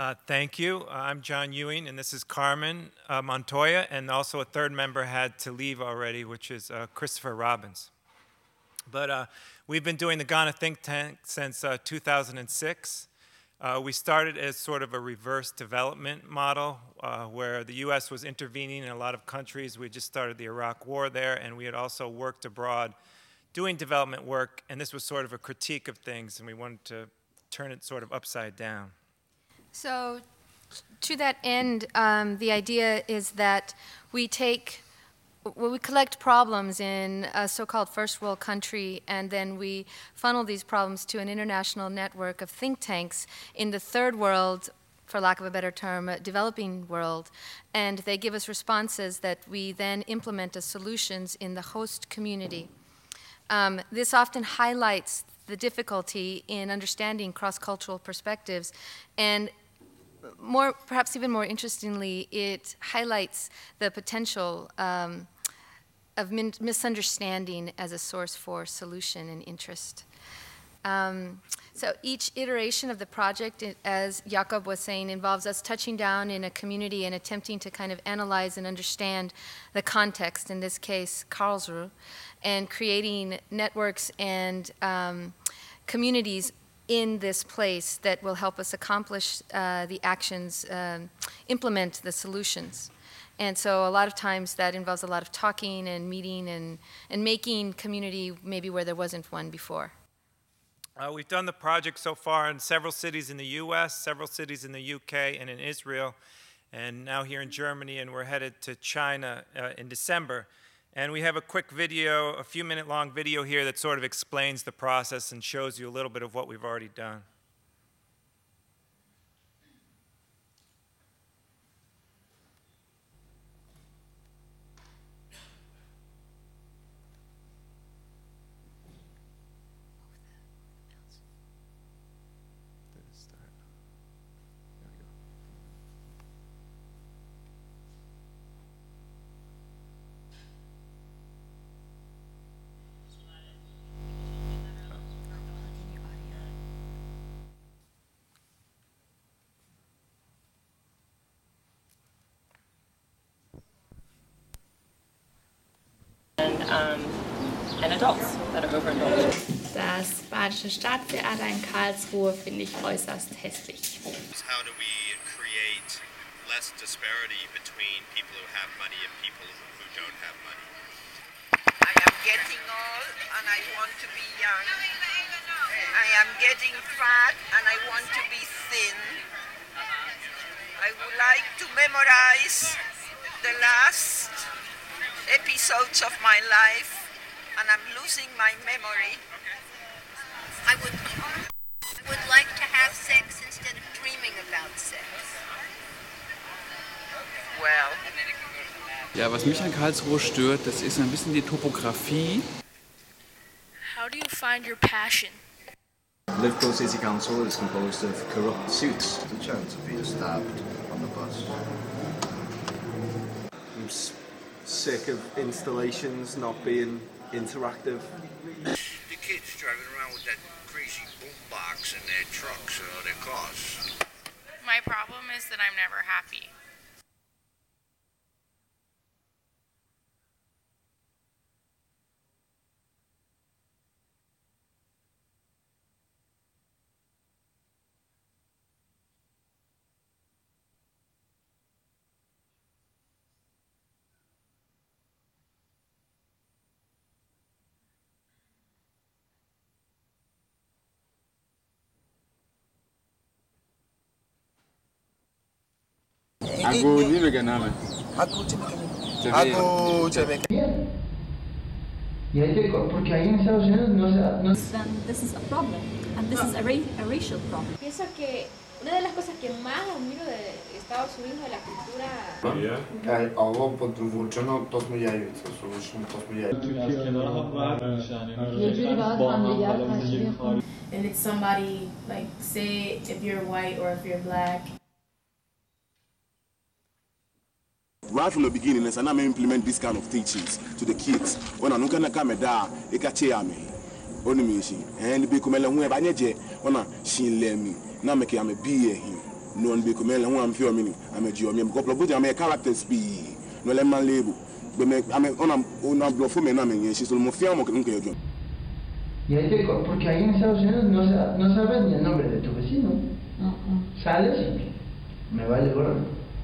Uh, thank you. Uh, I'm John Ewing, and this is Carmen uh, Montoya, and also a third member had to leave already, which is uh, Christopher Robbins. But uh, we've been doing the Ghana Think Tank since uh, 2006. we started as sort of a reverse development model where the U.S. was intervening in a lot of countries. We just started the Iraq War there, and we had also worked abroad doing development work, and this was sort of a critique of things, and we wanted to turn it sort of upside down. So, to that end, um, the idea is that we take, well, we collect problems in a so called first world country, and then we funnel these problems to an international network of think tanks in the third world for lack of a better term, developing world, and they give us responses that we then implement as solutions in the host community. Um, this often highlights the difficulty in understanding cross-cultural perspectives and more, perhaps even more interestingly, it highlights the potential um, of misunderstanding as a source for solution and interest. Um, so each iteration of the project, as Jakob was saying, involves us touching down in a community and attempting to kind of analyze and understand the context, in this case, Karlsruhe, and creating networks and um, communities in this place that will help us accomplish uh, the actions, um, implement the solutions. And so a lot of times that involves a lot of talking and meeting and, and making community maybe where there wasn't one before. Uh, we've done the project so far in several cities in the US, several cities in the UK, and in Israel, and now here in Germany, and we're headed to China uh, in December. And we have a quick video, a few minute long video here that sort of explains the process and shows you a little bit of what we've already done. Um, and adults that are overindulged. Das Badische Staatstheater in Karlsruhe finde ich äußerst hässlich. How do we create less disparity between people who have money and people who don't have money? I am getting old and I want to be young. I am getting fat and I want to be thin. I would like to memorize the last episodes of my life and I'm losing my memory. I would, I would like to have sex instead of dreaming about sex. Well. Ja, was mich an Karlsruhe stört, das ist ein bisschen die Topografie. How do you find your passion? Liverpool City Council is composed of corrupt suits. The chance of being stabbed on the bus. I'm sick of installations not being interactive. The kids driving around with that crazy boombox in their trucks or their cars. My problem is that I'm never happy. Hago nimekä namen. Hago Temeka. Hago porque ahí en Estados Unidos no se... No... Then um, this is a problem, and this is a, ra a racial problem. Pienso que una de las cosas que más admiro de Estados Unidos de la cultura... Yani Avrupa dwuczeno to zmieniające, są to And it's somebody, like, say if you're white or if you're black, right from the beginning, and I implement this kind of teachings to the kids. When I'm gonna come down, it can cheer me. Only me, she and be come along where I need you. When I she let me, now make I'm a be here. non be ko men ho am fio mini ame ji o mi ko plo ame characters bi no le man lebu be me ame ona ona blo fu me na me yen si so mo fia mo nke yo Y ahí te, porque ahí en Estados Unidos no, sa- no sabes ni el nombre de tu vecino. Sales y me vale gorro.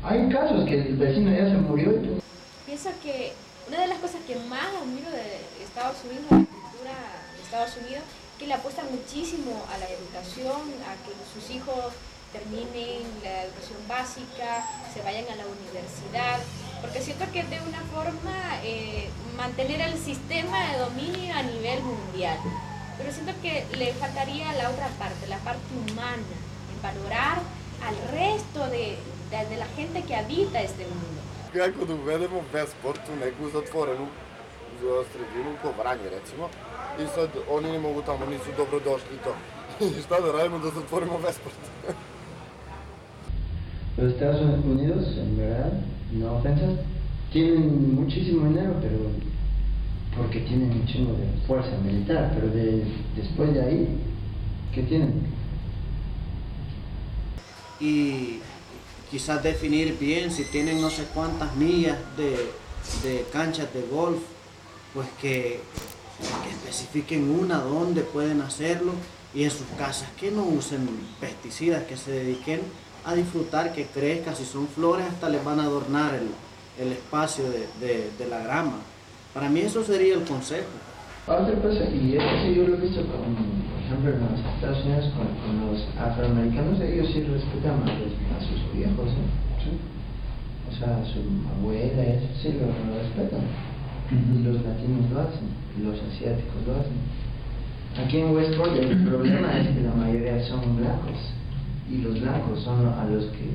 Hay casos que el vecino ya se murió y tú Pienso que una de las cosas que más admiro de Estados Unidos, la cultura de Estados Unidos, que le apuesta muchísimo a la educación, a que sus hijos terminen la educación básica, se vayan a la universidad, porque siento que de una forma eh, mantener el sistema de dominio a nivel mundial. Pero siento que le faltaría la otra parte, la parte humana, en valorar al resto de, desde la gente que habita este mundo. Ако доведемо без и сад они не могу таму, нису добро дошли то. И шта да? Los Estados Unidos, en verdad, no ofensas, tienen muchísimo dinero, pero porque tienen un chingo de fuerza militar, pero después de ahí, ¿qué tienen? Y quizás definir bien si tienen no sé cuántas millas de, de canchas de golf, pues que, que especifiquen una donde pueden hacerlo y en sus casas que no usen pesticidas, que se dediquen a disfrutar, que crezca, si son flores hasta les van a adornar el, el espacio de, de- la grama. Para mí eso sería el consejo. Y eso sí yo lo he visto con, ejemplo, en los Estados Unidos con, con los afroamericanos, ellos sí respetan a, los- a sus viejos, ¿eh? O sea, a su abuela, eso sí lo, lo respetan. Y los latinos lo hacen, y los asiáticos lo hacen. Aquí en Westport el problema es que la mayoría son blancos, y los blancos son a los que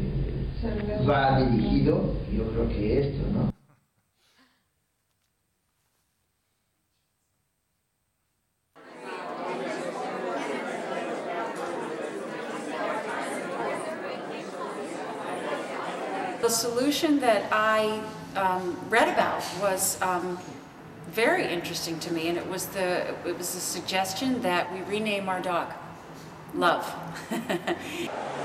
va dirigido, yo creo que esto, ¿no? The solution that I um, read about was um, very interesting to me, and it was the it was the suggestion that we rename our dog Love.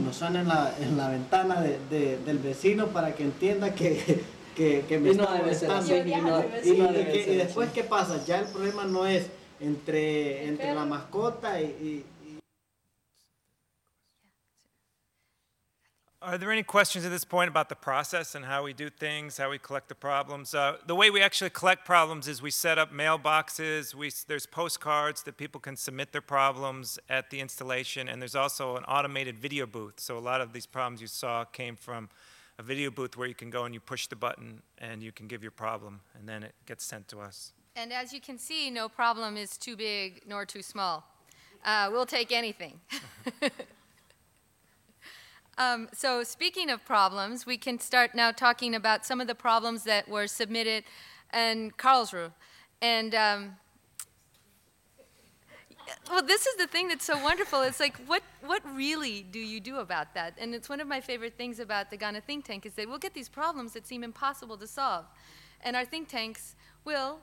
¡pum! Nos suena en la, en la ventana de- de- del vecino para que entienda que, que, que me Y no está debe ser molestando. así, y no- Y, y no y debe que- y después, así. ¿qué pasa? Ya el problema no es entre, entre la mascota y, Are there any questions at this point about the process and how we do things, how we collect the problems? Uh, the way we actually collect problems is we set up mailboxes. We, there's postcards that people can submit their problems at the installation, and there's also an automated video booth. So a lot of these problems you saw came from a video booth where you can go and you push the button and you can give your problem, and then it gets sent to us. And as you can see, no problem is too big nor too small. Uh, we'll take anything. um, so, speaking of problems, we can start now talking about some of the problems that were submitted in Karlsruhe. And um, well, this is the thing that's so wonderful. It's like, what, what really do you do about that? And it's one of my favorite things about the Ghana think tank is that we'll get these problems that seem impossible to solve. And our think tanks will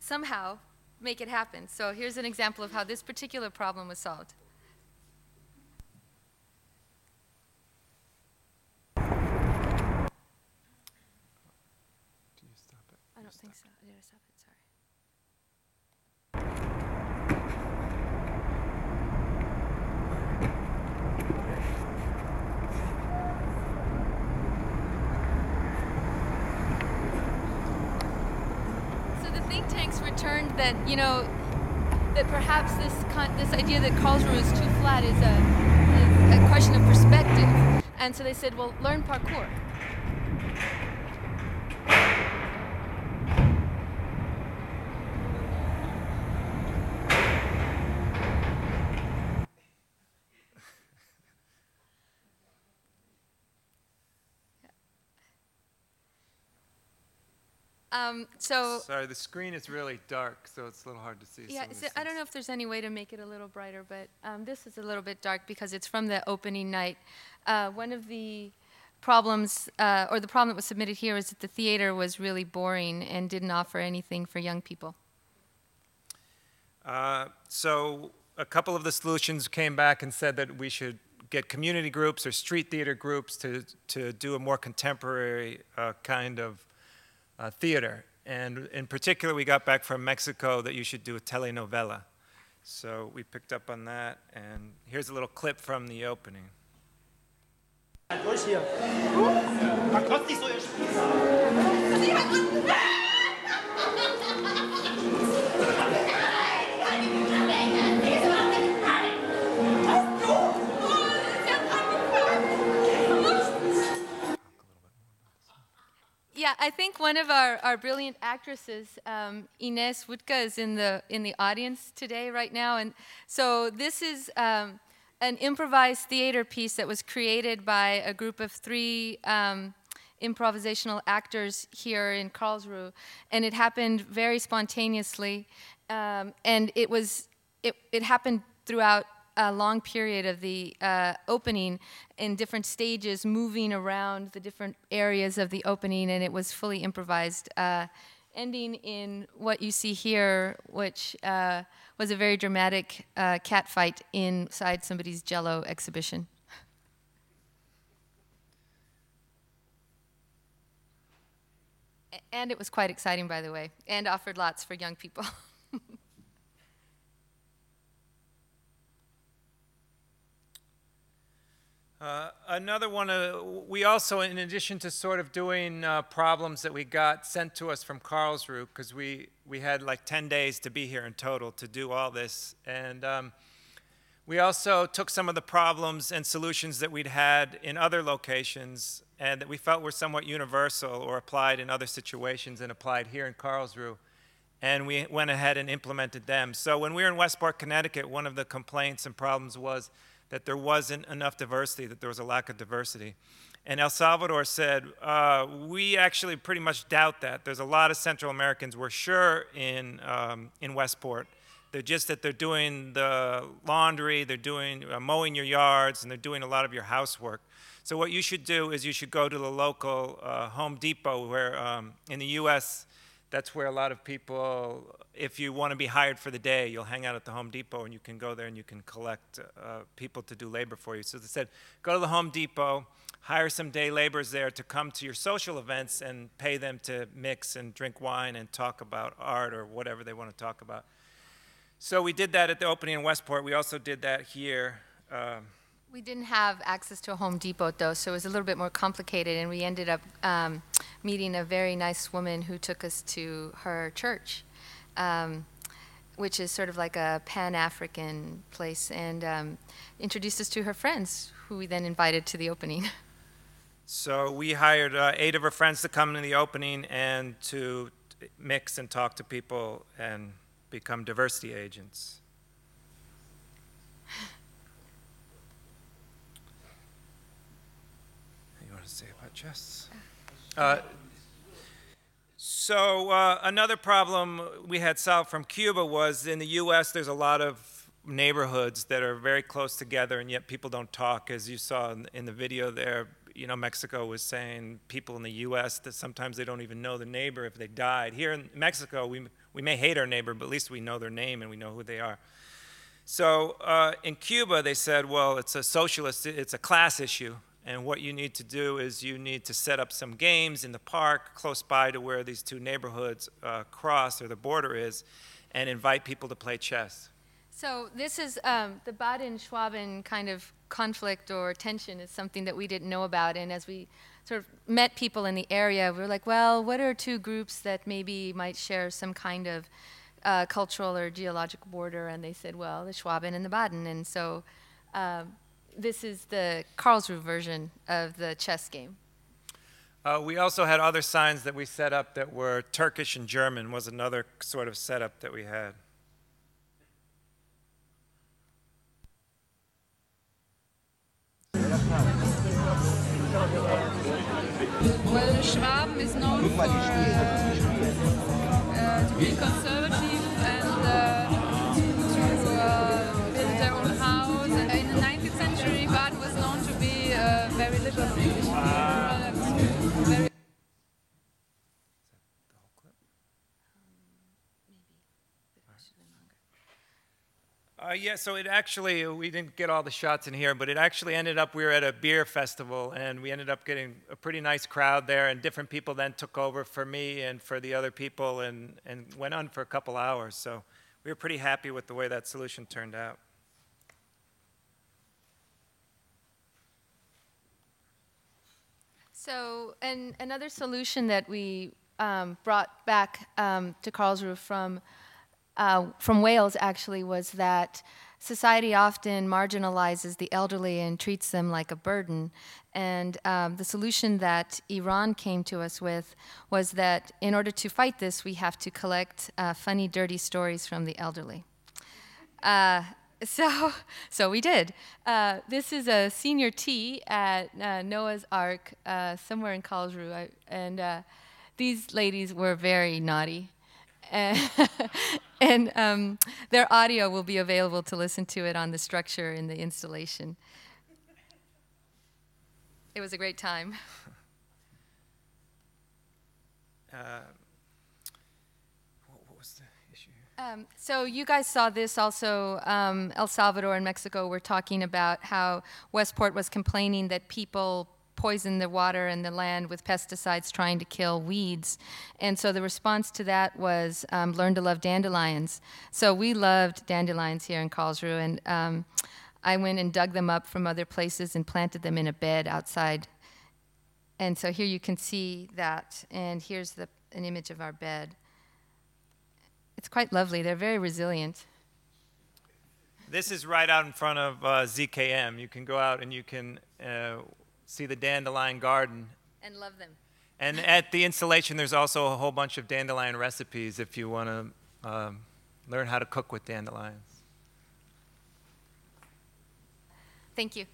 somehow make it happen. So here's an example of how this particular problem was solved. I don't think so. Stop it? Sorry. So the think tanks returned that, you know, that perhaps this con- this idea that Karlsruhe is too flat is a, is a question of perspective. And so they said, well, learn parkour. Um, so Sorry, the screen is really dark, so it's a little hard to see. Yeah, some of these it, I don't know if there's any way to make it a little brighter, but um, this is a little bit dark because it's from the opening night. Uh, one of the problems, uh, or the problem that was submitted here, is that the theater was really boring and didn't offer anything for young people. Uh, so a couple of the solutions came back and said that we should get community groups or street theater groups to, to do a more contemporary uh, kind of uh, theater. And in particular, we got back from Mexico that you should do a telenovela. So we picked up on that, and here's a little clip from the opening. Durch hier. Man nicht so ihr Yeah, I think one of our, our brilliant actresses, um, Ines Wutka, is in the in the audience today, right now, and so this is um, an improvised theater piece that was created by a group of three um, improvisational actors here in Karlsruhe, and it happened very spontaneously, um, and it was it, it happened throughout a long period of the uh, opening in different stages, moving around the different areas of the opening, and it was fully improvised, uh, ending in what you see here, which uh, was a very dramatic uh, cat fight inside somebody's jello exhibition. And it was quite exciting, by the way, and offered lots for young people. Uh, another one, uh, we also, in addition to sort of doing uh, problems that we got sent to us from Karlsruhe, because we, we had like 10 days to be here in total to do all this. And um, we also took some of the problems and solutions that we'd had in other locations and that we felt were somewhat universal or applied in other situations and applied here in Karlsruhe. And we went ahead and implemented them. So when we were in Westport, Connecticut, one of the complaints and problems was that there wasn't enough diversity, that there was a lack of diversity. And El Salvador said, uh, we actually pretty much doubt that. There's a lot of Central Americans, we're sure, in, um, in Westport. They're just that they're doing the laundry, they're doing uh, mowing your yards, and they're doing a lot of your housework. So what you should do is you should go to the local uh, Home Depot, where um, in the U.S., that's where a lot of people, if you want to be hired for the day, you'll hang out at the Home Depot and you can go there and you can collect uh, people to do labor for you. So they said, go to the Home Depot, hire some day laborers there to come to your social events and pay them to mix and drink wine and talk about art or whatever they want to talk about. So we did that at the opening in Westport. We also did that here. Um, We didn't have access to a Home Depot, though, so it was a little bit more complicated, and we ended up um, meeting a very nice woman who took us to her church, um, which is sort of like a Pan African place, and um, introduced us to her friends, who we then invited to the opening. So we hired uh, eight of her friends to come to the opening and to mix and talk to people and become diversity agents. You want to say about chests? Uh, so uh, another problem we had solved from Cuba was in the U.S. There's a lot of neighborhoods that are very close together, and yet people don't talk. As you saw in, in the video there, you know, Mexico was saying people in the U.S. that sometimes they don't even know the neighbor if they died. Here in Mexico, we we may hate our neighbor, but at least we know their name and we know who they are. So uh, in Cuba, they said, well, it's a socialist, it's a class issue. And what you need to do is you need to set up some games in the park close by to where these two neighborhoods uh, cross or the border is and invite people to play chess. So this is um, the Baden-Schwaben kind of conflict or tension is something that we didn't know about, and as we sort of met people in the area, we were like, well, what are two groups that maybe might share some kind of uh, cultural or geologic border? And they said, well, the Schwaben and the Baden, and so. Um, this is the Karlsruhe version of the chess game. Uh, we also had other signs that we set up that were Turkish and German was another sort of setup that we had. Well, Schwaben is known for uh, uh, Uh, yeah, so it actually, we didn't get all the shots in here, but it actually ended up, we were at a beer festival and we ended up getting a pretty nice crowd there, and different people then took over for me and for the other people and, and went on for a couple hours. So we were pretty happy with the way that solution turned out. So, and another solution that we um, brought back um, to Karlsruhe from uh, from Wales actually was that society often marginalizes the elderly and treats them like a burden. And um, the solution that Iran came to us with was that in order to fight this, we have to collect uh, funny, dirty stories from the elderly. Uh, so, so we did. Uh, this is a senior tea at uh, Noah's Ark, uh, somewhere in Karlsruhe, and these ladies were very naughty. And, um, their audio will be available to listen to it on the structure in the installation. It was a great time. Uh, what, what was the issue? Um, so you guys saw this also. Um, El Salvador and Mexico were talking about how Westport was complaining that people poison the water and the land with pesticides trying to kill weeds. And so the response to that was um, learn to love dandelions. So we loved dandelions here in Karlsruhe, and um, I went and dug them up from other places and planted them in a bed outside. And so here you can see that, and here's the, an image of our bed. It's quite lovely. They're very resilient. This is right out in front of uh, ZKM. You can go out and you can uh, see the dandelion garden. And love them. And at the installation, there's also a whole bunch of dandelion recipes if you want to um, learn how to cook with dandelions. Thank you.